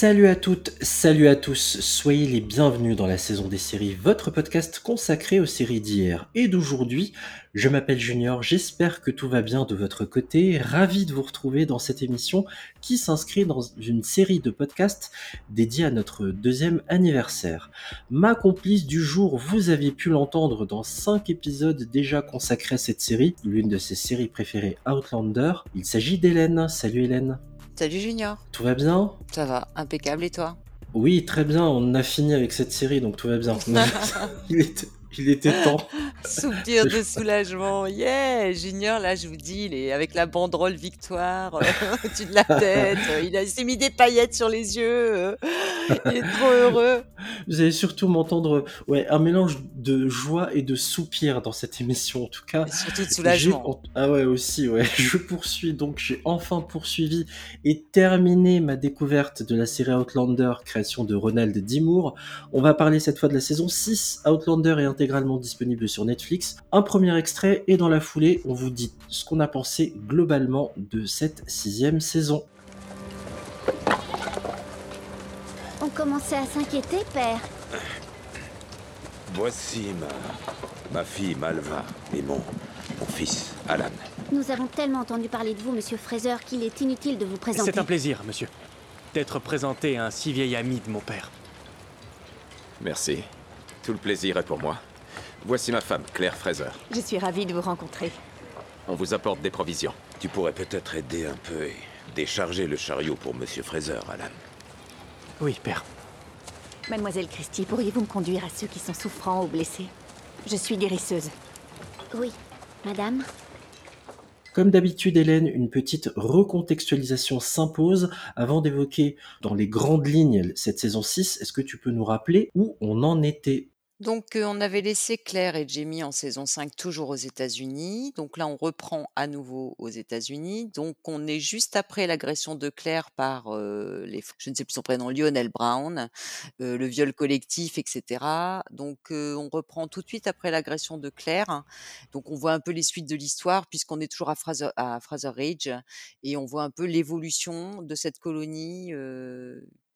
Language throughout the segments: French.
Salut à toutes, salut à tous, soyez les bienvenus dans la saison des séries, votre podcast consacré aux séries d'hier et d'aujourd'hui. Je m'appelle Junior, j'espère que tout va bien de votre côté, ravi de vous retrouver dans cette émission qui s'inscrit dans une série de podcasts dédiés à notre deuxième anniversaire. Ma complice du jour, vous aviez pu l'entendre dans 5 épisodes déjà consacrés à cette série, l'une de ses séries préférées Outlander. Il s'agit d'Hélène, salut Hélène. Salut Junior. Tout va bien Ça va, impeccable et toi Oui, très bien, on a fini avec cette série, donc tout va bien. il, était, il était temps. Soupir de soulagement, yeah Junior, là, je vous dis, il est avec la banderole victoire euh, au-dessus de la tête, euh, il, a, s'est mis des paillettes sur les yeux, euh, il est trop heureux. Vous allez surtout m'entendre ouais, un mélange de joie et de soupir dans cette émission, en tout cas. Et surtout de soulagement. Ah ouais, aussi, ouais. Je poursuis, donc j'ai enfin poursuivi et terminé ma découverte de la série Outlander, création de Ronald Dimour. On va parler cette fois de la saison 6. Outlander est intégralement disponible sur Netflix. Un premier extrait et dans la foulée, on vous dit ce qu'on a pensé globalement de cette sixième saison. On commençait à s'inquiéter, père. Voici ma, ma fille Malva et mon, mon fils Alan. Nous avons tellement entendu parler de vous, monsieur Fraser, qu'il est inutile de vous présenter. C'est un plaisir, monsieur, d'être présenté à un si vieil ami de mon père. Merci. Tout le plaisir est pour moi. Voici ma femme, Claire Fraser. Je suis ravie de vous rencontrer. On vous apporte des provisions. Tu pourrais peut-être aider un peu et décharger le chariot pour Monsieur Fraser, Alan. Oui, père. Mademoiselle Christie, pourriez-vous me conduire à ceux qui sont souffrants ou blessés Je suis guérisseuse. Oui, madame. Comme d'habitude, Hélène, une petite recontextualisation s'impose avant d'évoquer dans les grandes lignes cette saison 6. Est-ce que tu peux nous rappeler où on en était Donc, on avait laissé Claire et Jamie en saison 5 toujours aux États-Unis. Donc là, on reprend à nouveau aux États-Unis. Donc, on est juste après l'agression de Claire par euh, les, je ne sais plus son prénom, Lionel Brown, euh, le viol collectif, etc. Donc, on reprend tout de suite après l'agression de Claire. Donc, on voit un peu les suites de l'histoire puisqu'on est toujours à Fraser, à Fraser Ridge et on voit un peu l'évolution de cette colonie.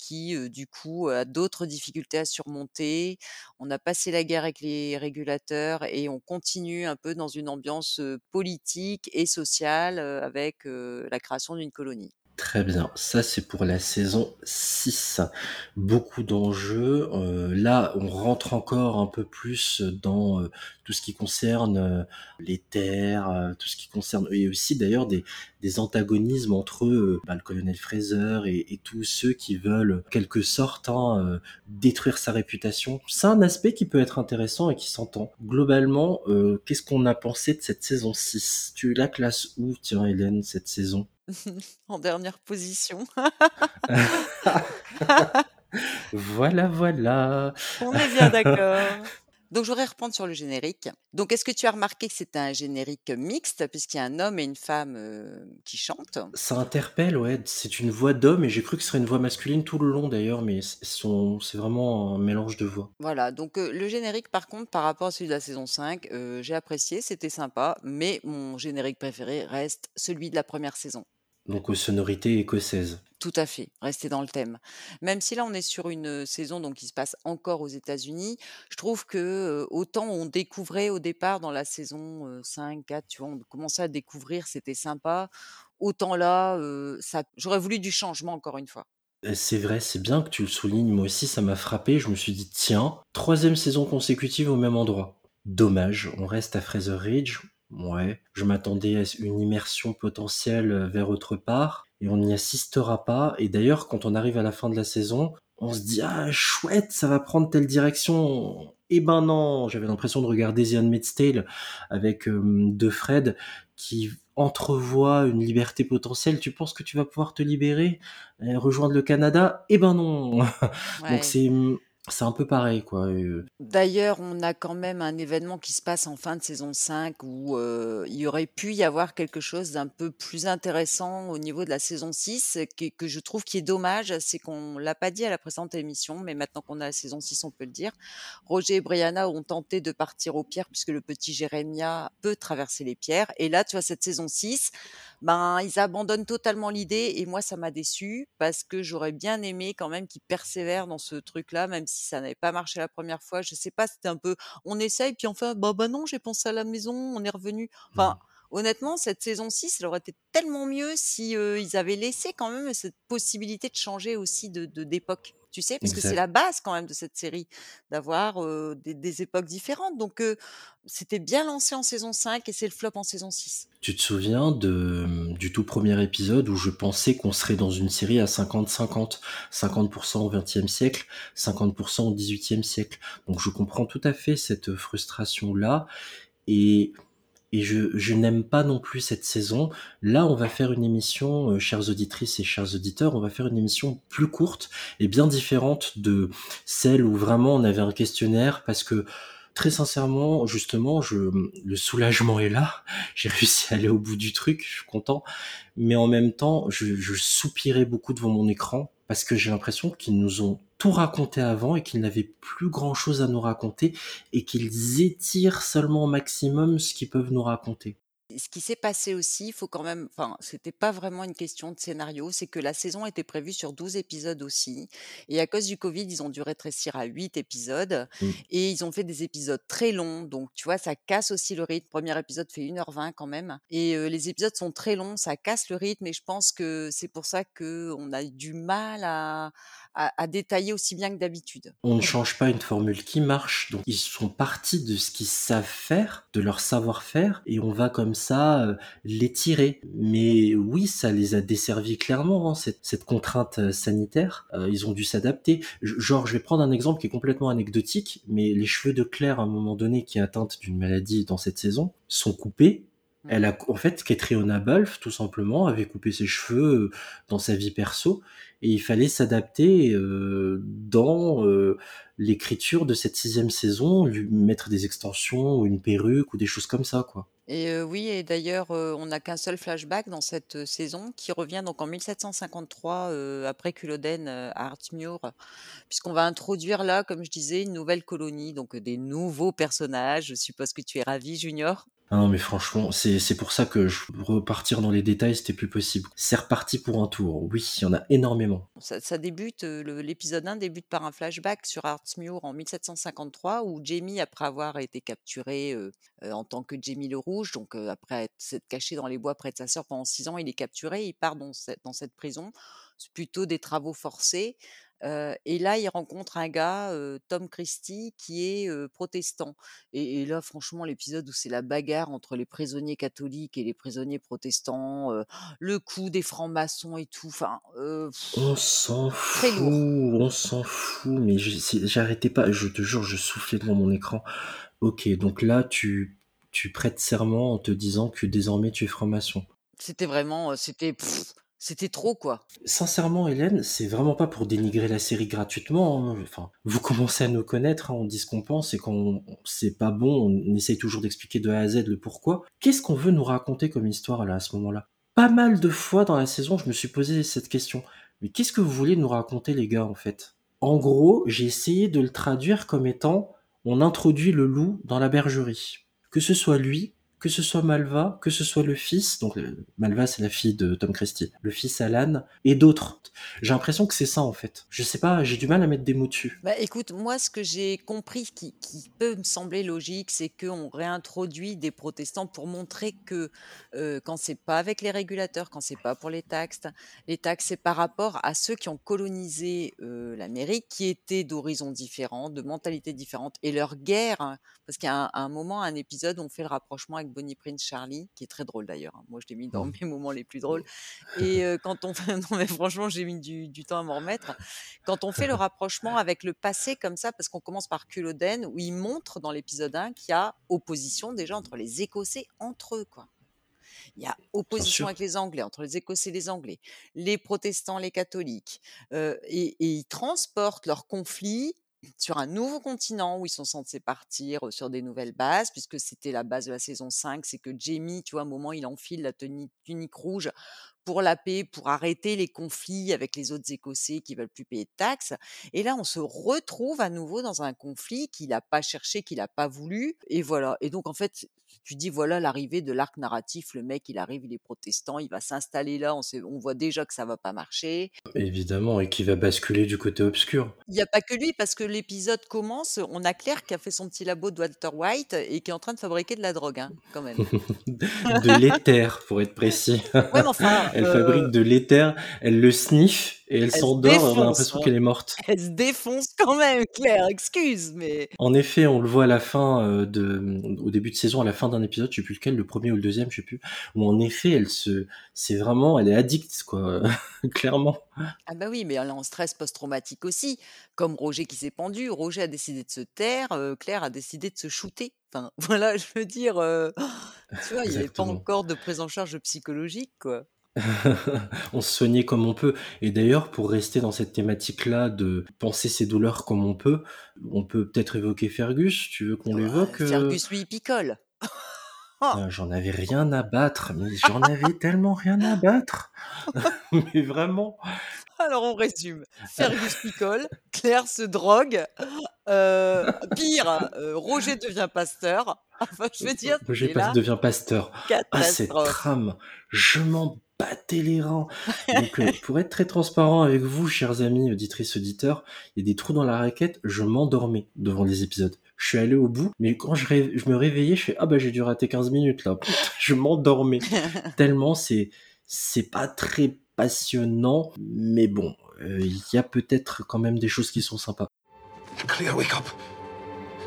Qui du coup a d'autres difficultés à surmonter. On a passé la guerre avec les régulateurs et on continue un peu dans une ambiance politique et sociale avec la création d'une colonie. Très bien, ça c'est pour la saison 6. Beaucoup d'enjeux. Euh, là, on rentre encore un peu plus dans euh, tout ce qui concerne euh, les terres, euh, tout ce qui concerne... Et aussi d'ailleurs des, des antagonismes entre euh, bah, le colonel Fraser et, et tous ceux qui veulent, en quelque sorte, hein, euh, détruire sa réputation. C'est un aspect qui peut être intéressant et qui s'entend. Globalement, qu'est-ce qu'on a pensé de cette saison 6 Tu la classes où, tiens Hélène, cette saison? en dernière position. Voilà, voilà. On est bien d'accord. Donc, je voudrais reprendre sur le générique. Donc, est-ce que tu as remarqué que c'était un générique mixte, puisqu'il y a un homme et une femme euh, qui chantent? Ça interpelle, ouais. C'est une voix d'homme et j'ai cru que ce serait une voix masculine tout le long d'ailleurs, mais c'est vraiment un mélange de voix. Voilà, donc euh, le générique, par contre, par rapport à celui de la saison 5, euh, j'ai apprécié, c'était sympa, mais mon générique préféré reste celui de la première saison. Donc aux sonorités écossaises. Tout à fait, rester dans le thème. Même si là on est sur une euh, saison donc qui se passe encore aux États-Unis, je trouve que euh, autant on découvrait au départ dans la saison euh, 5, 4, tu vois, on commençait à découvrir, c'était sympa. Autant là, euh, ça, j'aurais voulu du changement encore une fois. Euh, C'est vrai, c'est bien que tu le soulignes. Moi aussi, ça m'a frappé. Je me suis dit, tiens, troisième saison consécutive au même endroit. Dommage, on reste à Fraser Ridge. Ouais, je m'attendais à une immersion potentielle vers autre part et on n'y assistera pas. Et d'ailleurs, quand on arrive à la fin de la saison, on se dit ah chouette, ça va prendre telle direction. Eh ben non, j'avais l'impression de regarder The Handmaid's Tale avec euh, De Fred qui entrevoit une liberté potentielle. Tu penses que tu vas pouvoir te libérer, euh, rejoindre le Canada? Eh ben non. Ouais. Donc c'est c'est un peu pareil, euh. D'ailleurs, on a quand même un événement qui se passe en fin de saison 5 où euh, il aurait pu y avoir quelque chose d'un peu plus intéressant au niveau de la saison 6 que, je trouve qui est dommage, c'est qu'on l'a pas dit à la précédente émission, mais maintenant qu'on a la saison 6, on peut le dire. Roger et Brianna ont tenté de partir aux pierres puisque le petit Jérémia peut traverser les pierres. Et là, tu vois, cette saison 6, ben, ils abandonnent totalement l'idée et moi, ça m'a déçu parce que j'aurais bien aimé quand même qu'ils persévèrent dans ce truc-là, même si ça n'avait pas marché la première fois. Je sais pas, c'était un peu, on essaye, puis enfin, bah, bah non, j'ai pensé à la maison, on est revenu. Enfin, honnêtement, cette saison 6, elle aurait été tellement mieux si euh, ils avaient laissé quand même cette possibilité de changer aussi de de- d'époque. Tu sais, parce que c'est la base quand même de cette série, d'avoir euh, des, des époques différentes. Donc, euh, c'était bien lancé en saison 5 et c'est le flop en saison 6. Tu te souviens de, du tout premier épisode où je pensais qu'on serait dans une série à 50-50, 50% au XXe siècle, 50% au XVIIIe siècle? Donc je comprends tout à fait cette frustration-là et, et je, n'aime pas non plus cette saison. Là, on va faire une émission, euh, chères auditrices et chers auditeurs, on va faire une émission plus courte et bien différente de celle où vraiment on avait un questionnaire parce que très sincèrement, justement, je, le soulagement est là j'ai réussi à aller au bout du truc, je suis content. Mais en même temps, je, je soupirais beaucoup devant mon écran parce que j'ai l'impression qu'ils nous ont tout raconté avant et qu'ils n'avaient plus grand chose à nous raconter et qu'ils étirent seulement au maximum ce qu'ils peuvent nous raconter. Ce qui s'est passé aussi, il faut quand même, enfin, c'était pas vraiment une question de scénario, c'est que la saison était prévue sur 12 épisodes aussi. Et à cause du Covid, ils ont dû rétrécir à 8 épisodes. Mm. Et ils ont fait des épisodes très longs. Donc, tu vois, ça casse aussi le rythme. Premier épisode fait 1h20 quand même. Et euh, les épisodes sont très longs, ça casse le rythme. Et je pense que c'est pour ça qu'on a du mal à, à, à détailler aussi bien que d'habitude. On ne change pas une formule qui marche, donc ils sont partis de ce qu'ils savent faire, de leur savoir-faire, et on va comme ça euh, les tirer. Mais oui, ça les a desservis clairement, hein, cette, cette contrainte euh, sanitaire. Euh, ils ont dû s'adapter. Genre, je vais prendre un exemple qui est complètement anecdotique, mais les cheveux de Claire, à un moment donné, qui est atteinte d'une maladie dans cette saison, sont coupés. Elle a, en fait, Catriona Balfe, tout simplement, avait coupé ses cheveux euh, dans sa vie perso, et il fallait s'adapter euh, dans euh, l'écriture de cette sixième saison, lui mettre des extensions, ou une perruque, ou des choses comme ça, quoi. Et euh, oui, et d'ailleurs, on n'a qu'un seul flashback dans cette saison qui revient donc en 1753 euh, après Culloden à Hartmuir, puisqu'on va introduire là, comme je disais, une nouvelle colonie, donc des nouveaux personnages. Je suppose que tu es ravi, Junior. Non, mais franchement, c'est pour ça que je, repartir dans les détails, c'était plus possible. C'est reparti pour un tour. Oui, il y en a énormément. Ça, débute, euh, l'épisode 1 débute par un flashback sur Hartmuir en 1753 où Jamie, après avoir été capturé euh, euh, en tant que Jamie le Rouge, donc après être- s'être caché dans les bois près de sa sœur pendant six ans, il est capturé, il part dans cette, dans cette prison. C'est plutôt des travaux forcés. Euh, et là, il rencontre un gars, euh, Tom Christie, qui est euh, protestant. Et, et là, franchement, l'épisode où c'est la bagarre entre les prisonniers catholiques et les prisonniers protestants, le coup des francs-maçons et tout. Enfin, On s'en fout, on s'en fout, mais j'arrêtais pas, je te jure, je soufflais devant mon écran. Ok, donc là, tu, tu prêtes serment en te disant que désormais tu es franc-maçon. C'était vraiment, c'était, pff, c'était trop quoi. Sincèrement, Hélène, c'est vraiment pas pour dénigrer la série gratuitement. hein. Vous commencez à nous connaître, hein, on dit ce qu'on pense et quand c'est pas bon, on essaye toujours d'expliquer de A à Z le pourquoi. Qu'est-ce qu'on veut nous raconter comme histoire à ce moment-là? Pas mal de fois dans la saison, je me suis posé cette question. Mais qu'est-ce que vous voulez nous raconter, les gars, en fait? En gros, j'ai essayé de le traduire comme étant on introduit le loup dans la bergerie. Que ce soit lui, que ce soit Malva, que ce soit le fils, donc euh, Malva c'est la fille de Tom Christie, le fils Alan, et d'autres. J'ai l'impression que c'est ça en fait. Je sais pas, j'ai du mal à mettre des mots dessus. Bah écoute, moi ce que j'ai compris qui, qui peut me sembler logique, c'est qu'on réintroduit des protestants pour montrer que euh, quand c'est pas avec les régulateurs, quand c'est pas pour les taxes, les taxes c'est par rapport à ceux qui ont colonisé euh, l'Amérique, qui étaient d'horizons différents, de mentalités différentes, et leur guerre, hein, parce a un, un moment, un épisode on fait le rapprochement avec Bonnie Prince Charlie, qui est très drôle d'ailleurs. hein. Moi je l'ai mis dans Mhm. mes moments les plus drôles. Et euh, quand on fait, non mais franchement j'ai mis du, du temps à m'en remettre. Quand on fait le rapprochement avec le passé comme ça, parce qu'on commence par Culloden, où il montre dans l'épisode 1 qu'il y a opposition déjà entre les Écossais entre eux, quoi. Il y a opposition avec les Anglais, entre les Écossais et les Anglais, les protestants, les catholiques. Euh, et, et ils transportent leurs conflits sur un nouveau continent où ils sont censés partir sur des nouvelles bases, puisque c'était la base de la saison 5, c'est que Jamie, tu vois, à un moment, il enfile la tunique rouge pour la paix, pour arrêter les conflits avec les autres Écossais qui veulent plus payer de taxes. Et là, on se retrouve à nouveau dans un conflit qu'il n'a pas cherché, qu'il n'a pas voulu. Et voilà. Et donc, en fait, tu dis, voilà l'arrivée de l'arc narratif. Le mec, il arrive, il est protestant, il va s'installer là. On, voit déjà que ça va pas marcher. Évidemment, et qui va basculer du côté obscur. Il n'y a pas que lui, parce que l'épisode commence, on a Claire qui a fait son petit labo de Walter White et qui est en train de fabriquer de la drogue, hein, quand même. de l'éther, pour être précis. ouais, mais enfin, elle fabrique de l'éther, elle le sniffe et elle, s'endort, on a l'impression qu'elle est morte. Elle se défonce quand même, Claire, excuse, mais... En effet, on le voit à la fin euh, de... au début de saison, à la fin d'un épisode, je sais plus lequel, le premier ou le deuxième, je sais plus, où en effet, elle se... C'est vraiment... Elle est addicte, quoi, clairement. Ah bah oui, mais elle est en stress post-traumatique aussi, comme Roger qui s'est pendu. Roger a décidé de se taire, euh, Claire a décidé de se shooter. Enfin, voilà, je veux dire, euh, tu vois, il n'y avait pas encore de prise en charge psychologique, quoi. on se soignait comme on peut. Et d'ailleurs, pour rester dans cette thématique-là de penser ses douleurs comme on peut, on peut peut-être évoquer Fergus. Tu veux qu'on l'évoque euh? Fergus, lui, il picole. Ah, j'en avais rien à battre, mais j'en avais tellement rien à battre. mais vraiment. Alors on résume. Fergus picole, Claire se drogue, euh, pire, euh, Roger devient pasteur. Enfin, je veux dire. Roger devient pasteur. Ah, cette trame, je m'en battais les reins. Donc, euh, pour être très transparent avec vous, chers amis, auditrices, auditeurs, il y a des trous dans la raquette, je m'endormais devant les épisodes. Je suis allé au bout, mais quand je, je me réveillais, je fais Ah bah j'ai dû rater 15 minutes là. je m'endormais. Tellement c'est c'est pas très passionnant, mais bon, euh, il y a peut-être quand même des choses qui sont sympas. Clear, wake up.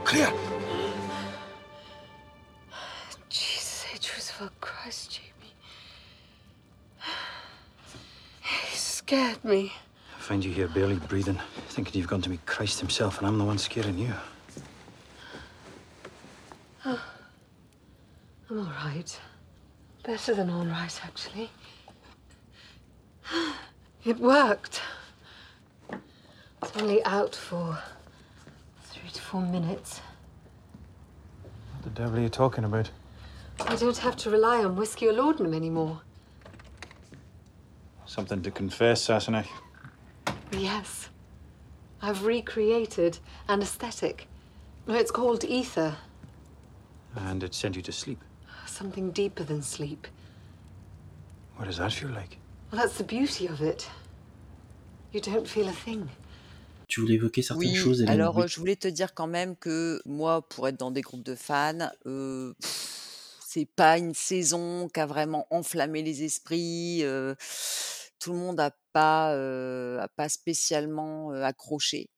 Clear. Scared me. I find you here barely breathing, thinking you've gone to meet Christ himself, and I'm the one scaring you. Oh, I'm all right. Better than all right, actually. It worked. It's only out for three to four minutes. What the devil are you talking about? I don't have to rely on whiskey or laudanum anymore. Something to confess, Sassenach? Yes. I've recreated anesthetic. It's called ether. And it sent you to sleep? Something deeper than sleep. What does that feel like? Well, that's the beauty of it. You don't feel a thing. Tu voulais évoquer certaines oui, choses, Hélène Alors, oui. je voulais te dire quand même que moi, pour être dans des groupes de fans, euh, c'est pas une saison qui a vraiment enflammé les esprits. Euh, tout le monde n'a pas, pas spécialement accroché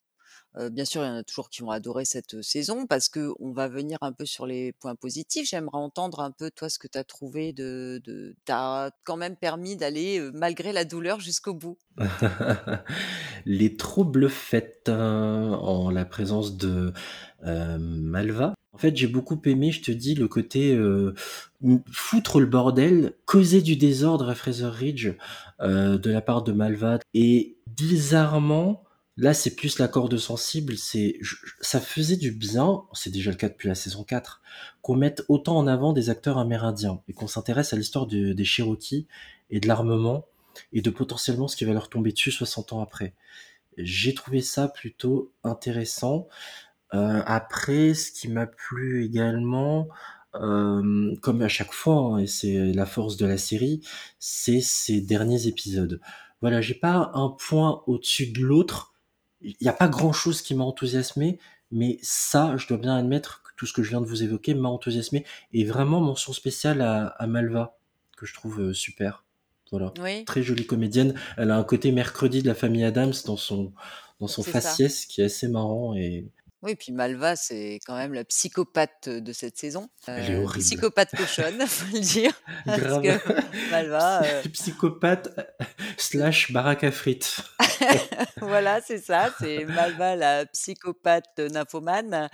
bien sûr, il y en a toujours qui vont adorer cette saison parce que on va venir un peu sur les points positifs. J'aimerais entendre un peu toi ce que tu as trouvé de, de t'as quand même permis d'aller malgré la douleur jusqu'au bout. les troubles faits en la présence de Malva? En fait, j'ai beaucoup aimé, je te dis, le côté foutre le bordel, causer du désordre à Fraser Ridge de la part de Malva et bizarrement Là, c'est plus la corde sensible, c'est ça faisait du bien, c'est déjà le cas depuis la saison 4, qu'on mette autant en avant des acteurs amérindiens et qu'on s'intéresse à l'histoire des Cherokees et de l'armement et de potentiellement ce qui va leur tomber dessus 60 ans après. J'ai trouvé ça plutôt intéressant. Euh, après, ce qui m'a plu également, euh, comme à chaque fois, hein, et c'est la force de la série, c'est ces derniers épisodes. Voilà, j'ai pas un point au-dessus de l'autre il n'y a pas grand chose qui m'a enthousiasmé, mais ça, je dois bien admettre que tout ce que je viens de vous évoquer m'a enthousiasmé. Et vraiment, mention spéciale à, à Malva, que je trouve euh, super. Voilà. Très jolie comédienne. Elle a un côté mercredi de la famille Adams dans son, dans son faciès qui est assez marrant et, oui, puis Malva, c'est quand même la psychopathe de cette saison. Elle est euh, horrible. Psychopathe cochonne, faut le dire. Grave. Parce que Malva. Euh... Psychopathe, slash baraque à frites. Voilà, c'est ça, c'est Malva, la psychopathe nymphomane,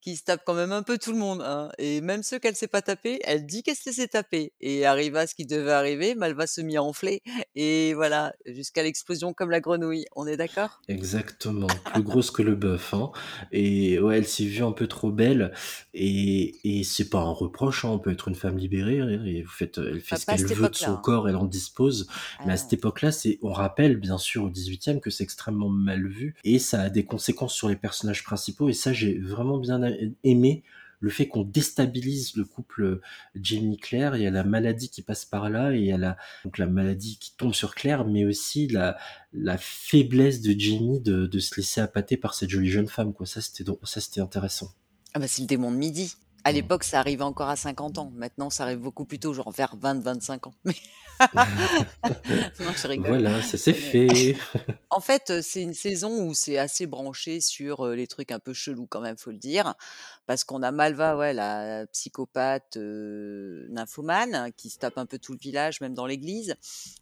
qui se tape quand même un peu tout le monde, hein et même ceux qu'elle s'est pas tapés, elle dit qu'elle se est tapés et arriva ce qui devait arriver, Malva se mit à enfler et voilà, jusqu'à l'explosion comme la grenouille. On est d'accord? Exactement, plus grosse que le bœuf, hein et ouais, elle s'est vue un peu trop belle et et c'est pas un reproche, hein, on peut être une femme libérée et vous faites, elle fait ce qu'elle veut de son hein. corps, elle en dispose, Ah mais à cette époque-là, c'est on rappelle bien sûr au 18e que c'est extrêmement mal vu et ça a des conséquences sur les personnages principaux et ça, j'ai vraiment bien aimé le fait qu'on déstabilise le couple, Jamie-Claire. Il y a la maladie qui passe par là et il y a la donc la maladie qui tombe sur Claire, mais aussi la la faiblesse de Jamie de de se laisser appâter par cette jolie jeune femme, quoi. Ça, ça, c'était intéressant. Ah bah, c'est le démon de midi. À Mmh. l'époque, ça arrivait encore à 50 ans. Maintenant, ça arrive beaucoup plus tôt, genre vers 20-25 ans. Mais non, je rigole. Voilà, ça c'est Mais fait. en fait, heu, c'est une saison où c'est assez branché sur, heu, les trucs un peu chelous quand même, faut le dire. Parce qu'on a Malva, ouais, la psychopathe, nymphomane, qui se tape un peu tout le village, même dans l'église,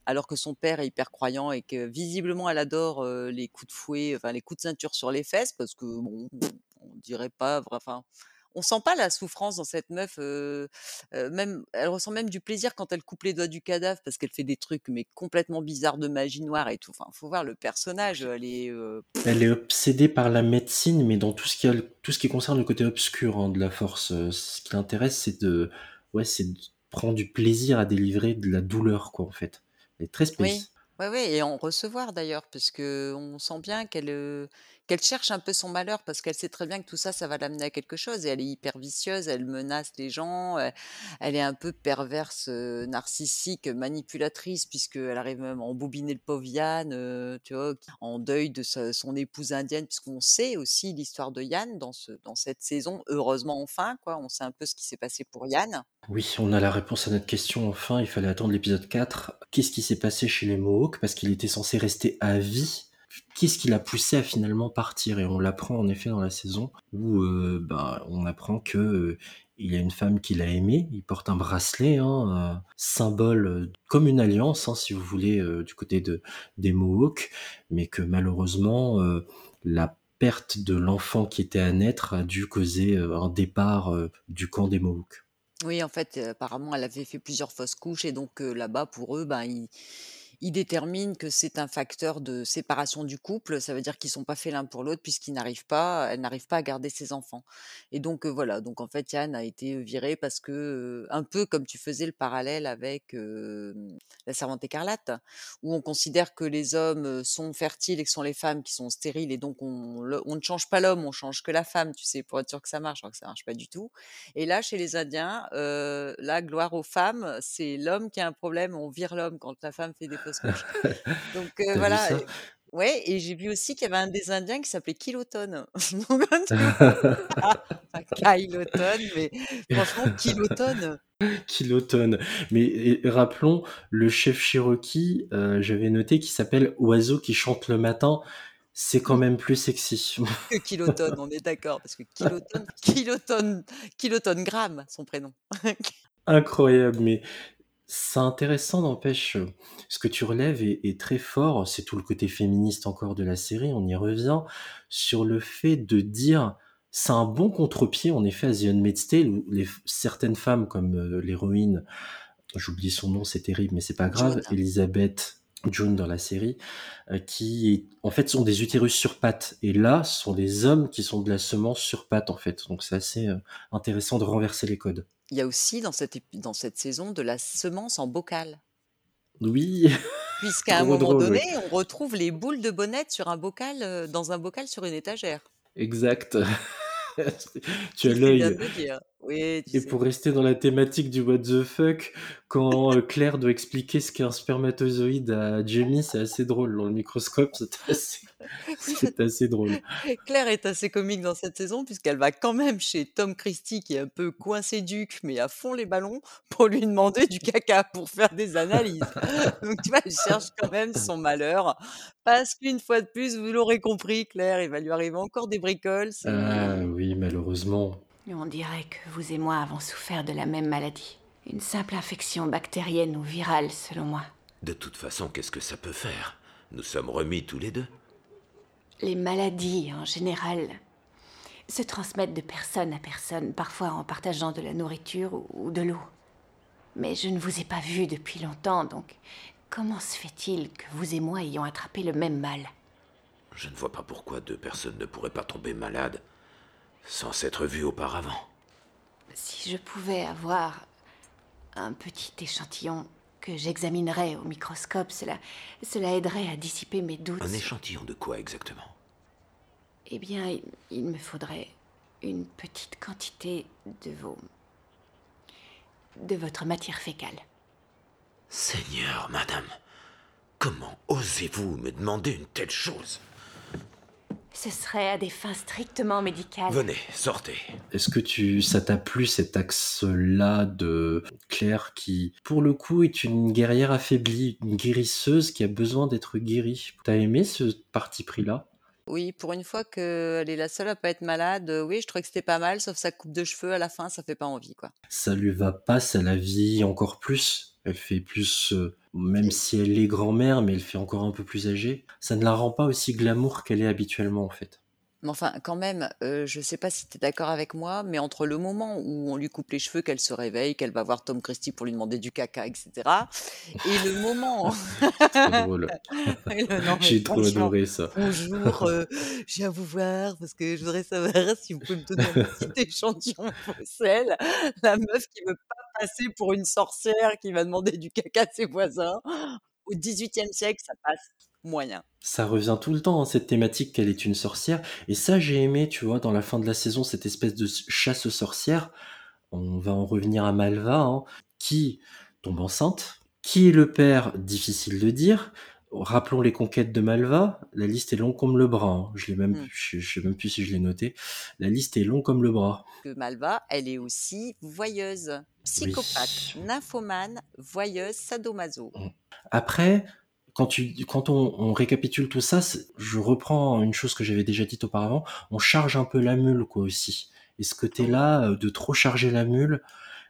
alors que son père est hyper croyant et que visiblement elle adore, les coups de fouet, enfin les coups de ceinture sur les fesses parce que bon, on dirait pas enfin, on sent pas la souffrance dans cette meuf, même elle ressent même du plaisir quand elle coupe les doigts du cadavre parce qu'elle fait des trucs mais complètement bizarres de magie noire et tout. Enfin, faut voir le personnage, elle est, heu Elle est obsédée par la médecine, mais dans tout ce qui a tout ce qui concerne le côté obscur, hein, de la force, ce qui l'intéresse, c'est de ouais, c'est de prendre du plaisir à délivrer de la douleur, quoi, en fait. Elle est très Oui, space. ouais, ouais et en recevoir d'ailleurs parce qu'on sent bien qu'elle, qu'elle cherche un peu son malheur parce qu'elle sait très bien que tout ça, ça va l'amener à quelque chose et elle est hyper vicieuse, elle menace les gens, elle est un peu perverse, narcissique, manipulatrice puisqu'elle arrive même à embobiner le pauvre Yann, tu vois? En deuil de son épouse indienne puisqu'on sait aussi l'histoire de Yann dans dans cette saison. Heureusement enfin, quoi, on sait un peu ce qui s'est passé pour Yann. Oui, on a la réponse à notre question enfin, il fallait attendre l'épisode 4. Qu'est-ce qui s'est passé chez les Mohawks? Parce qu'il était censé rester à vie. Qu'est-ce qui l'a poussé à finalement partir? Et on l'apprend en effet dans la saison où, heu, bah, on apprend que, heu, il y a une femme qui l'a aimé. Il porte un bracelet, hein, symbole, heu, comme une alliance, hein, si vous voulez, du côté de des Mohawks, mais que malheureusement, heu, la perte de l'enfant qui était à naître a dû causer, un départ, du camp des Mohawks. Oui, en fait, apparemment, elle avait fait plusieurs fausses couches et donc là-bas, pour eux, ben, ils ils déterminent que c'est un facteur de séparation du couple. Ça veut dire qu'ils sont pas faits l'un pour l'autre puisqu'ils n'arrivent pas elle n'arrive pas à garder ses enfants et donc voilà, donc en fait, Yann a été, heu, viré parce que, un peu comme tu faisais le parallèle avec, La Servante écarlate, où on considère que les hommes, sont fertiles et que sont les femmes qui sont stériles et donc on ne change pas l'homme, on change que la femme, tu sais, pour être sûr que ça marche, alors que ça marche pas du tout et là, chez les Indiens, là, gloire aux femmes, c'est l'homme qui a un problème, on vire l'homme quand la femme fait des fausses Donc voilà ouais et j'ai vu aussi qu'il y avait un des Indiens qui s'appelait Kiloton. Enfin Kyloton, mais franchement Kiloton. Kiloton. Mais rappelons, le chef Cherokee, heu, j'avais noté qu'il s'appelle Oiseau qui chante le matin. C'est quand même plus sexy. Que Kiloton, on est d'accord, parce que Kiloton Kiloton Kiloton Graham, son prénom. Incroyable, mais c'est intéressant n'empêche, heu, ce que tu relèves est est très fort. C'est tout le côté féministe encore de la série, on y revient, sur le fait de dire c'est un bon contre-pied en effet à The Handmaid's Tale où les certaines femmes comme, heu, l'héroïne, j'oublie son nom, c'est terrible, mais c'est pas grave, June. Elizabeth June dans la série, heu, qui en fait sont des utérus sur pattes et là, ce sont des hommes qui sont de la semence sur pattes, en fait. Donc c'est assez, intéressant de renverser les codes. Il y a aussi dans cette ép dans cette saison de la semence en bocal. Oui, Puisqu'à un moment drôle, oui. donné, on retrouve les boules de bonnette sur un bocal, heu, dans un bocal sur une étagère. Exact. Tu as l'œil. Oui, tu Et sais. pour rester dans la thématique du what the fuck, quand, heu, Claire doit expliquer ce qu'est un spermatozoïde à Jamie, c'est assez drôle dans le microscope, c'est assez c'est assez drôle. Claire est assez comique dans cette saison puisqu'elle va quand même chez Tom Christie qui est un peu coincé duc, mais à fond les ballons, pour lui demander du caca pour faire des analyses. Donc tu vois, elle cherche quand même son malheur parce qu'une fois de plus, vous l'aurez compris, Claire, il va lui arriver encore des bricoles, Ah oui, malheureusement. On dirait que vous et moi avons souffert de la même maladie. Une simple infection bactérienne ou virale, selon moi. De toute façon, qu'est-ce que ça peut faire? Nous sommes remis tous les deux. Les maladies, en général, se transmettent de personne à personne, parfois en partageant de la nourriture ou- de l'eau. Mais je ne vous ai pas vu depuis longtemps, donc comment se fait-il que vous et moi ayons attrapé le même mal? Je ne vois pas pourquoi deux personnes ne pourraient pas tomber malades sans s'être vues auparavant. Si je pouvais avoir un petit échantillon que j'examinerais au microscope, cela, cela aiderait à dissiper mes doutes. Un échantillon de quoi exactement? Eh bien, il, il me faudrait une petite quantité de vos. de votre matière fécale. Seigneur, madame, comment osez-vous me demander une telle chose? Ce serait à des fins strictement médicales. Venez, sortez. Est-ce que tu, ça t'a plu cet axe-là de Claire qui, pour le coup, est une guerrière affaiblie, une guérisseuse qui a besoin d'être guérie? T'as aimé ce parti pris-là? Oui, pour une fois qu'elle est la seule à pas être malade, euh, oui, je trouvais que c'était pas mal, sauf sa coupe de cheveux à la fin, ça fait pas envie, quoi. Ça lui va pas, ça la vieillit encore plus. Elle fait plus, euh, même si elle est grand-mère, mais elle fait encore un peu plus âgée. Ça ne la rend pas aussi glamour qu'elle est habituellement, en fait. Mais enfin, quand même, euh, je sais pas si tu es d'accord avec moi, mais entre le moment où on lui coupe les cheveux, qu'elle se réveille, qu'elle va voir Tom Christie pour lui demander du caca, etc., et le moment... J'ai trop adoré ça. Bonjour, euh, je viens vous voir parce que je voudrais savoir si vous pouvez me donner un petit échantillon de. La meuf qui veut pas passer pour une sorcière qui va demander du caca à ses voisins. Au XVIIIe siècle, ça passe moyen. Ça revient tout le temps, hein, cette thématique qu'elle est une sorcière. Et ça, j'ai aimé, tu vois, dans la fin de la saison, cette espèce de chasse aux sorcières. On va en revenir à Malva, hein, qui tombe enceinte. Qui est le père? Difficile de dire. Rappelons les conquêtes de Malva. La liste est longue comme le bras. hein. Je l'ai même, Mm. je, je sais même plus si je l'ai noté. La liste est longue comme le bras. Que Malva, elle est aussi voyeuse, psychopathe, nymphomane, voyeuse, sadomaso. Après, quand, tu, quand on, on récapitule tout ça, je reprends une chose que j'avais déjà dite auparavant, on charge un peu la mule, quoi, aussi. Et ce côté-là, euh, de trop charger la mule,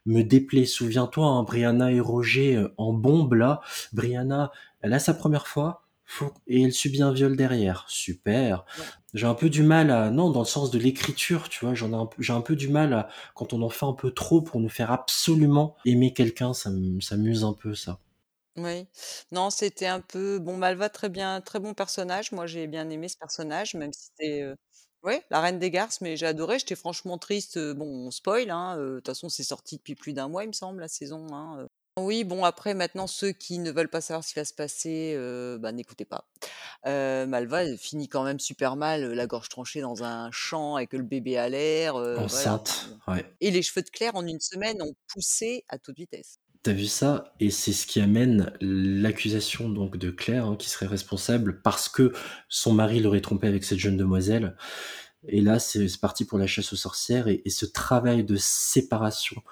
me déplaît. Souviens-toi, hein, Brianna et Roger euh, en bombe, là. Brianna, elle a sa première fois, et elle subit un viol derrière. Super. J'ai un peu du mal à, non, dans le sens de l'écriture, tu vois, j'ai un peu du mal à, quand on en fait un peu trop pour nous faire absolument aimer quelqu'un, ça m'amuse un peu, ça. Oui, non, c'était un peu bon. Malva, très bien, très bon personnage. Moi, j'ai bien aimé ce personnage, même si c'était, euh, ouais, la reine des garces, mais j'ai adoré. J'étais franchement triste. euh, Bon, on spoil, hein. euh, De toute façon, c'est sorti depuis plus d'un mois, il me semble, la saison. hein. Oui, bon, après, maintenant, ceux qui ne veulent pas savoir ce qui va se passer, euh, bah, n'écoutez pas. Euh, Malva elle finit quand même super mal, euh, la gorge tranchée dans un champ avec le bébé à l'air. euh, voilà. Enceinte, ouais. Et les cheveux de Claire, en une semaine, ont poussé à toute vitesse. T'as vu ça? Et c'est ce qui amène l'accusation donc de Claire, hein, qui serait responsable parce que son mari l'aurait trompé avec cette jeune demoiselle. Et là, c'est c'est parti pour la chasse aux sorcières et, et ce travail de séparation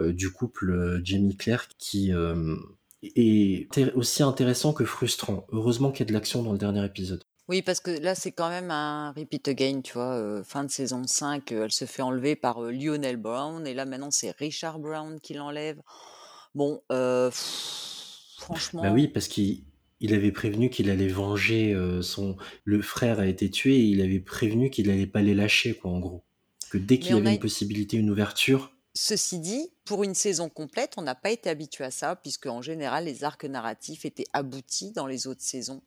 du couple euh, Jamie Claire qui euh, est aussi intéressant que frustrant. Heureusement qu'il y a de l'action dans le dernier épisode. Oui, parce que là, c'est quand même un repeat again, tu vois. euh, fin de saison 5, euh, elle se fait enlever par euh, Lionel Brown. Et là, maintenant, c'est Richard Brown qui l'enlève. Bon, euh, pff, franchement. Bah oui, parce qu'il il avait prévenu qu'il allait venger euh, son. Le frère a été tué et il avait prévenu qu'il allait pas les lâcher, quoi, en gros. Que dès qu'il y avait a- une possibilité, une ouverture, Ceci dit, pour une saison complète, on n'a pas été habitué à ça, puisque en général, les arcs narratifs étaient aboutis dans les autres saisons.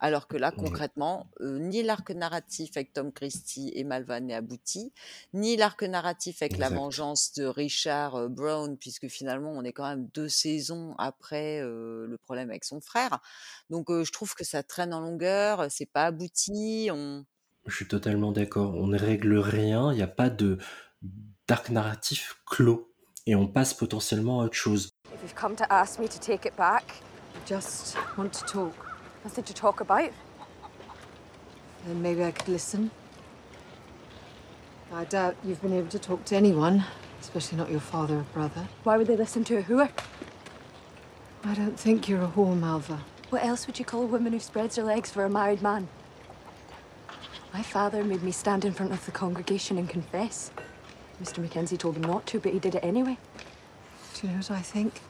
Alors que là, concrètement, euh, ni l'arc narratif avec Tom Christie et Malva n'est abouti, ni l'arc narratif avec la vengeance de Richard euh, Brown, puisque finalement, on est quand même deux saisons après euh, le problème avec son frère. Donc, je trouve que ça traîne en longueur, c'est pas abouti. On... je suis totalement d'accord. On ne règle rien, il n'y a pas de d'arc narratif clos. Et on passe potentiellement à autre chose. If you've come to ask me to take it back, I just want to talk. Nothing to talk about. Then maybe I could listen. I doubt you've been able to talk to anyone, especially not your father or brother. Why would they listen to a whore? I don't think you're a whore, Malva. What else would you call a woman who spreads her legs for a married man? My father made me stand in front of the congregation and confess. Mr. Mackenzie told him not to, but he did it anyway. Do you know what I think?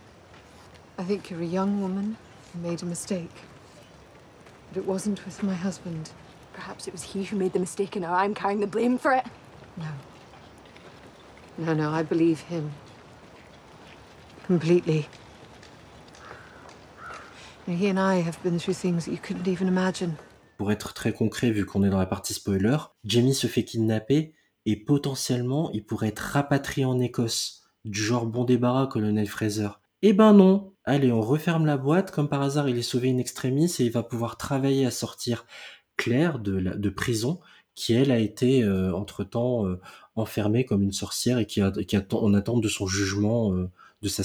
I think you're a young woman I made a mistake. But it wasn't with my husband. Perhaps it was he who made the mistake and now I'm carrying the blame for it. No. No, no, I believe him. Completely. And he and I have been through things that you couldn't even imagine. Pour être très concret, vu qu'on est dans la partie spoiler, Jamie se fait kidnapper et potentiellement il pourrait être rapatrié en Écosse. Du genre bon débarras, colonel Fraser. Eh ben non Allez, on referme la boîte, comme par hasard il est sauvé in extremis et il va pouvoir travailler à sortir Claire de, prison, qui elle a été euh, entre-temps euh, enfermée comme une sorcière et qui, a, attend, de son jugement, euh, de sa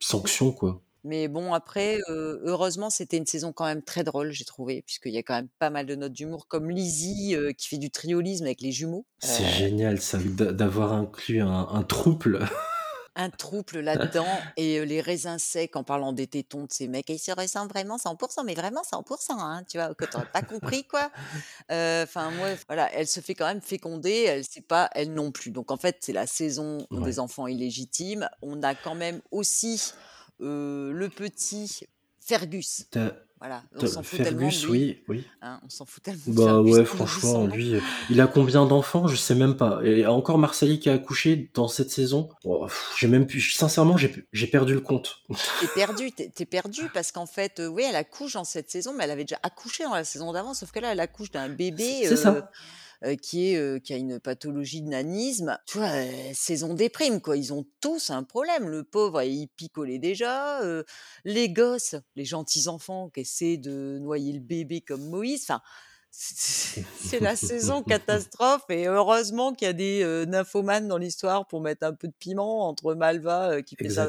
sanction quoi. Mais bon, après, euh, heureusement, c'était une saison quand même très drôle, j'ai trouvé, puisqu'il y a quand même pas mal de notes d'humour, comme Lizzie euh, qui fait du triolisme avec les jumeaux. C'est Euh, génial ça, d'a- d'avoir inclus un, un trouble. un trouble là-dedans et euh, les raisins secs en parlant des tétons de ces mecs. Et ils se ressemblent vraiment 100%, mais vraiment 100%, hein, tu vois, que t'aurais pas compris, quoi. Euh, Enfin, moi, voilà, elle se fait quand même féconder, elle sait pas, elle non plus. Donc, en fait, c'est la saison Ouais. des enfants illégitimes. On a quand même aussi euh, le petit Fergus. Voilà, on s'en fout tellement Fergus, lui. oui, oui. Hein, on s'en fout tellement Bah Fergus ouais, franchement, lui, euh, il a combien d'enfants? Je sais même pas. Et encore Marceli qui a accouché dans cette saison? Oh, j'ai même pu, sincèrement, j'ai perdu le compte. T'es perdu, t'es t'es perdu parce qu'en fait, euh, oui, elle accouche dans cette saison, mais elle avait déjà accouché dans la saison d'avant, sauf que là, elle accouche d'un bébé C'est euh, ça. Euh, qui est euh, qui a une pathologie de nanisme. Tu vois, euh, saison déprime quoi. Ils ont tous un problème. Le pauvre, il picolait déjà. les gosses, les gentils enfants qui essaient de noyer le bébé comme Moïse. Enfin. C'est la saison catastrophe et heureusement qu'il y a des euh, nymphomanes dans l'histoire pour mettre un peu de piment entre Malva euh, qui fait ça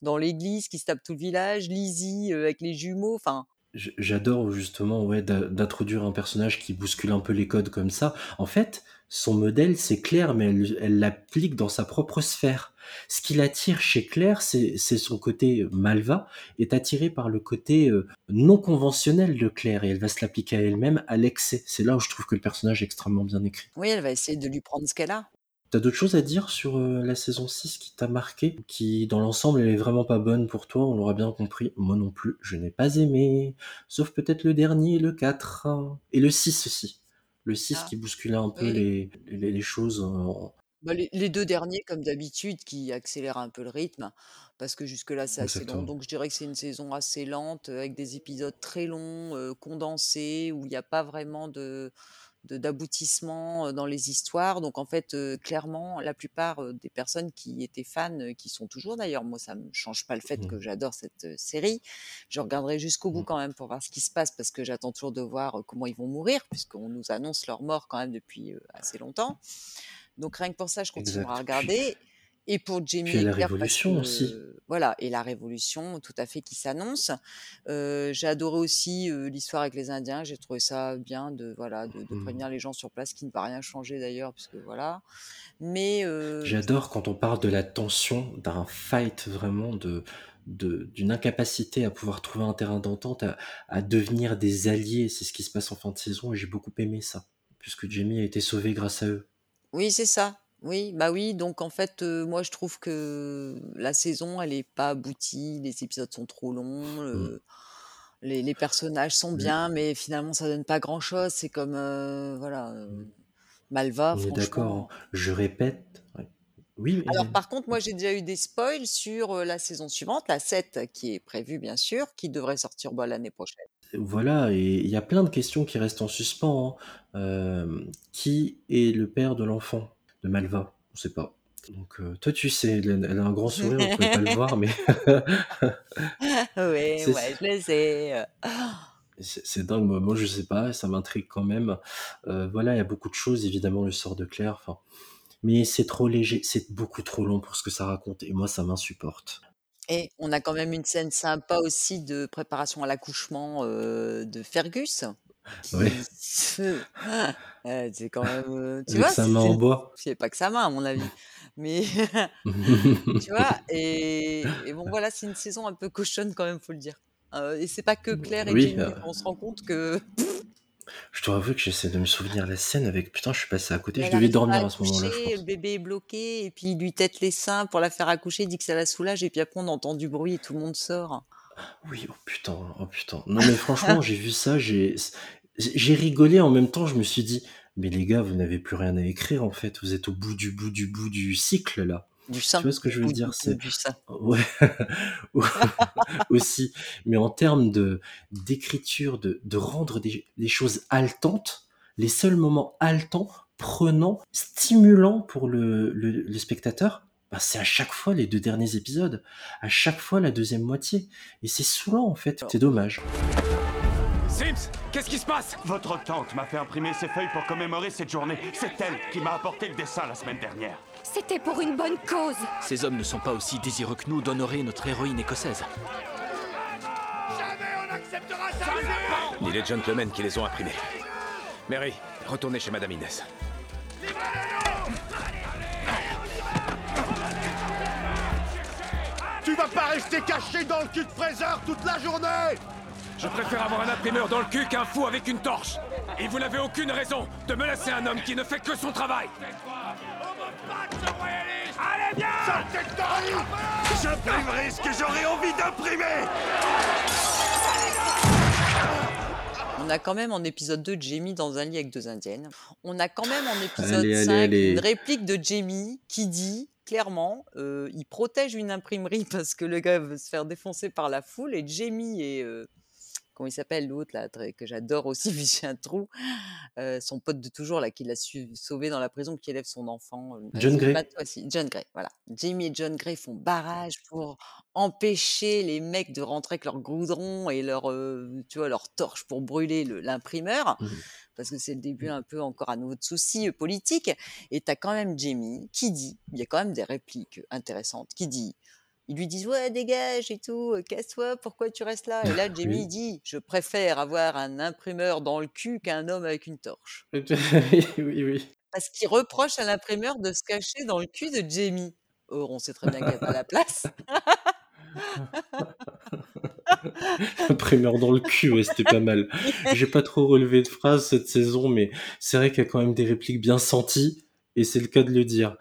dans l'église, qui se tape tout le village, Lizzie euh, avec les jumeaux, enfin J'adore justement ouais, d'introduire un personnage qui bouscule un peu les codes comme ça. En fait, son modèle, c'est Claire, mais elle l'applique dans sa propre sphère. Ce qui l'attire chez Claire, c'est c'est son côté malva, est attiré par le côté euh, non conventionnel de Claire, et elle va se l'appliquer à elle-même à l'excès. C'est là où je trouve que le personnage est extrêmement bien écrit. oui, elle va essayer de lui prendre ce qu'elle a. T'as d'autres choses à dire sur euh, la saison 6 qui t'a marqué Qui, dans l'ensemble, elle est vraiment pas bonne pour toi, on l'aura bien compris. Moi non plus, je n'ai pas aimé. Sauf peut-être le dernier, le 4. hein. Et le 6 aussi. Le 6 Ah, qui bousculait un peu oui. les, les, les choses. euh, Bah, les, les deux derniers, comme d'habitude, qui accélèrent un peu le rythme, parce que jusque-là, c'est assez. Exactement. Donc, je dirais que c'est une saison assez lente, avec des épisodes très longs, euh, condensés, où il n'y a pas vraiment de- d'aboutissement dans les histoires. Donc, en fait, euh, clairement, la plupart des personnes qui étaient fans, qui sont toujours d'ailleurs, moi, ça ne me change pas le fait que Mhm. j'adore cette euh, série. Je regarderai jusqu'au bout Mhm. quand même pour voir ce qui se passe, parce que j'attends toujours de voir euh, comment ils vont mourir, puisqu'on nous annonce leur mort quand même depuis assez longtemps. Donc rien que pour ça, je continuerai à regarder. Et pour Jamie puis la révolution aussi. voilà, et la révolution, tout à fait, qui s'annonce. Euh, j'ai adoré aussi euh, l'histoire avec les Indiens. J'ai trouvé ça bien de voilà de, de Mhm. prévenir les gens sur place, qui ne va rien changer d'ailleurs, puisque voilà. Mais euh, J'adore quand on parle de la tension d'un fight vraiment de de- d'une incapacité à pouvoir trouver un terrain d'entente, à, à devenir des alliés. C'est ce qui se passe en fin de saison et j'ai beaucoup aimé ça, puisque Jamie a été sauvé grâce à eux. oui, c'est ça. Oui, bah oui. Donc en fait, euh, moi je trouve que la saison, elle n'est pas aboutie. Les épisodes sont trop longs. Mm. euh, les, les personnages sont Le- bien, mais finalement ça donne pas grand-chose. C'est comme euh, voilà. euh, Malva, On est d'accord. franchement. hein. Je répète. ouais. Oui, Alors, Hélène. par contre, moi, j'ai déjà eu des spoils sur euh, la saison suivante, la 7, qui est prévue, bien sûr, qui devrait sortir bah, l'année prochaine. Voilà, et il y a plein de questions qui restent en suspens. hein. Euh, qui est le père de l'enfant? De Malva On sait pas. Donc, euh, toi, tu sais, elle a un grand sourire, vous pouvez pas le voir, mais oui, ouais, je le sais. c'est- c'est dingue. Moi, moi, je sais pas, ça m'intrigue quand même. Euh, voilà, il y a beaucoup de choses, évidemment, le sort de Claire. Enfin, mais c'est trop léger, c'est beaucoup trop long pour ce que ça raconte, et moi, ça m'insupporte. Et on a quand même une scène sympa aussi de préparation à l'accouchement euh, de Fergus. Qui se... Euh, c'est quand même. euh, tu avec vois, sa c'est main en bois. c'est pas que sa main, à mon avis. Mais tu vois, et, et bon, voilà, c'est une saison un peu cochonne quand même, faut le dire. Euh, et c'est pas que Claire et Oui, Jamie. euh, On se rend compte que je dois avouer que j'essaie de me souvenir la scène avec. Putain, je suis passé à côté, je elle devais arrive pas à dormir à ce moment-là, je le pense. bébé est bloqué, et puis il lui tète les seins pour la faire accoucher, il dit que ça la soulage, et puis après on entend du bruit et tout le monde sort. Oui, oh putain, oh putain. Non mais franchement, j'ai vu ça, j'ai j'ai rigolé en même temps, je me suis dit, mais les gars, vous n'avez plus rien à écrire en fait, vous êtes au bout du bout du bout du cycle là. Du Tu sein. vois ce que je veux dire? du, C'est du sein. ouais, aussi, mais en termes de d'écriture, de, de rendre des, des choses haletantes, les seuls moments haletants, prenants, stimulants pour le, le, le spectateur, bah, c'est à chaque fois les deux derniers épisodes, à chaque fois la deuxième moitié, et c'est saoulant en fait, c'est dommage. Sims, qu'est-ce qui se passe? Votre tante m'a fait imprimer ces feuilles pour commémorer cette journée. C'est elle qui m'a apporté le dessin la semaine dernière. C'était pour une bonne cause. Ces hommes ne sont pas aussi désireux que nous d'honorer notre héroïne écossaise. Ni les gentlemen qui les ont imprimés. Mary, retournez chez Madame Inès. Tu vas pas rester caché dans le cul de Fraser toute la journée Je préfère avoir un imprimeur dans le cul qu'un fou avec une torche. Et vous n'avez aucune raison de menacer un homme qui ne fait que son travail. Allez, viens J'imprimerai ce que j'aurai envie d'imprimer On a quand même en épisode 2 Jamie dans un lit avec deux indiennes. On a quand même en épisode Allez, allez, 5 allez. une réplique de Jamie qui dit clairement euh, il protège une imprimerie parce que le gars veut se faire défoncer par la foule et Jamie et euh, comment il s'appelle l'autre là que j'adore aussi que j'ai un trou euh, son pote de toujours là qui l'a su sauver dans la prison qui élève son enfant John Gray. John Gray voilà Jamie et John Gray font barrage pour empêcher les mecs de rentrer avec leur goudron et leur tu vois leur torche pour brûler le- l'imprimeur Mhm. Parce que c'est le début un peu encore à nouveau de soucis euh, politiques. Et tu as quand même Jamie qui dit il y a quand même des répliques intéressantes qui dit ils lui disent ouais dégage et tout euh, casse-toi pourquoi tu restes là? Et là Jamie Oui. dit je préfère avoir un imprimeur dans le cul qu'un homme avec une torche. Oui, oui. parce qu'il reproche à l'imprimeur de se cacher dans le cul de Jamie. Or on sait très bien qu'il n'y a pas la place Imprimeur dans le cul, ouais, c'était pas mal. J'ai pas trop relevé de phrases cette saison, mais c'est vrai qu'il y a quand même des répliques bien senties, et c'est le cas de le dire.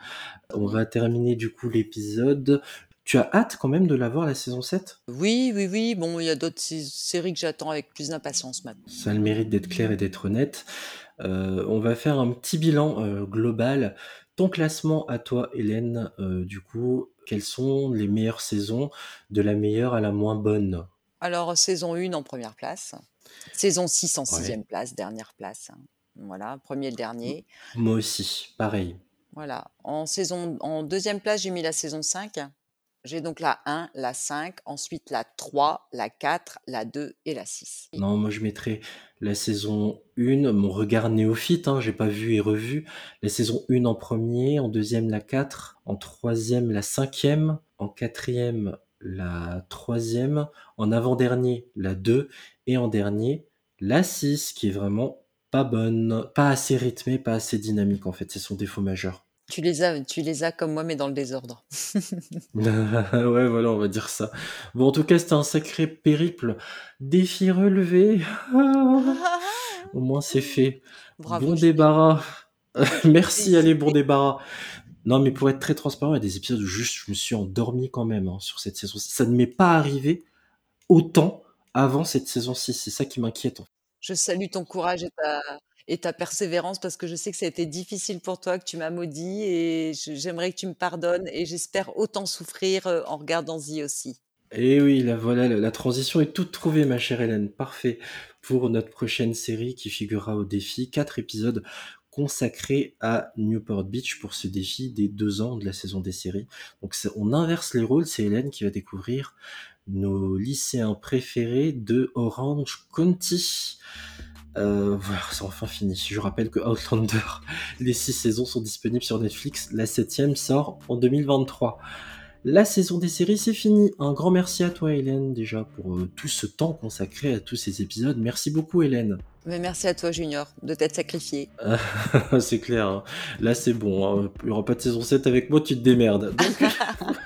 On va terminer du coup l'épisode. Tu as hâte quand même de la voir la saison 7 oui oui oui bon il y a d'autres sé- séries que j'attends avec plus d'impatience maintenant Ça a le mérite d'être clair et d'être honnête. Euh, on va faire un petit bilan euh, global. Ton classement à toi, Hélène, euh, du coup, quelles sont les meilleures saisons de la meilleure à la moins bonne? Alors, saison 1 en première place. Saison 6 en Ouais. sixième place, dernière place. hein. Voilà, premier et dernier. Moi aussi, pareil. Voilà. En, saison, en deuxième place, j'ai mis la saison 5. J'ai donc la 1, la 5, ensuite la 3, la 4, la 2 et la 6. Non, moi je mettrais la saison 1, mon regard néophyte, hein, j'ai pas vu et revu. La saison 1 en premier, en deuxième la 4, en troisième la cinquième, en quatrième la troisième, en avant-dernier la 2 et en dernier la 6 qui est vraiment pas bonne, pas assez rythmée, pas assez dynamique en fait, c'est son défaut majeur. Tu les, as, tu les as comme moi, mais dans le désordre. ouais, voilà, on va dire ça. Bon, en tout cas, c'était un sacré périple. Défi relevé. Au moins, c'est fait. Bravo, bon débarras. Merci, allez, bon débarras. Non, mais pour être très transparent, il y a des épisodes où juste je me suis endormi quand même hein, sur cette saison. Ça ne m'est pas arrivé autant avant cette saison 6. C'est ça qui m'inquiète. Je salue ton courage et ta, et ta persévérance parce que je sais que ça a été difficile pour toi, que tu m'as maudit et j'aimerais que tu me pardonnes et j'espère autant souffrir euh, en regardant Z aussi. Et Eh oui, là, voilà, la, la transition est toute trouvée, ma chère Hélène. Parfait pour notre prochaine série qui figurera au défi. Quatre épisodes consacrés à Newport Beach pour ce défi des deux ans de la saison des séries. Donc, on inverse les rôles. C'est Hélène qui va découvrir nos lycéens préférés de Orange County. Euh, voilà, c'est enfin fini. Je rappelle que Outlander, les six saisons sont disponibles sur Netflix. La septième sort en 2023. La saison des séries, c'est fini. Un grand merci à toi, Hélène, déjà, pour euh, tout ce temps consacré à tous ces épisodes. Merci beaucoup, Hélène. Mais merci à toi, Junior, de t'être sacrifié. c'est clair. hein. Là, c'est bon. hein. Il n'y aura pas de saison 7 avec moi, tu te démerdes. Donc,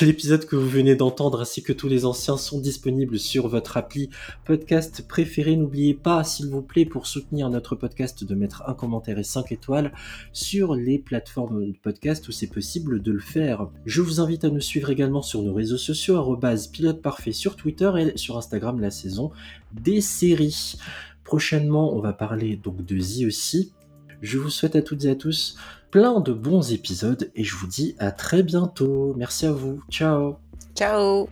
L'épisode que vous venez d'entendre ainsi que tous les anciens sont disponibles sur votre appli podcast préféré. N'oubliez pas, s'il vous plaît, pour soutenir notre podcast, de mettre un commentaire et 5 étoiles sur les plateformes de podcast où c'est possible de le faire. Je vous invite à nous suivre également sur nos réseaux sociaux, pilote parfait sur Twitter et sur Instagram la saison des séries. Prochainement, on va parler donc de Z aussi. Je vous souhaite à toutes et à tous plein de bons épisodes et je vous dis à très bientôt. Merci à vous. Ciao. Ciao.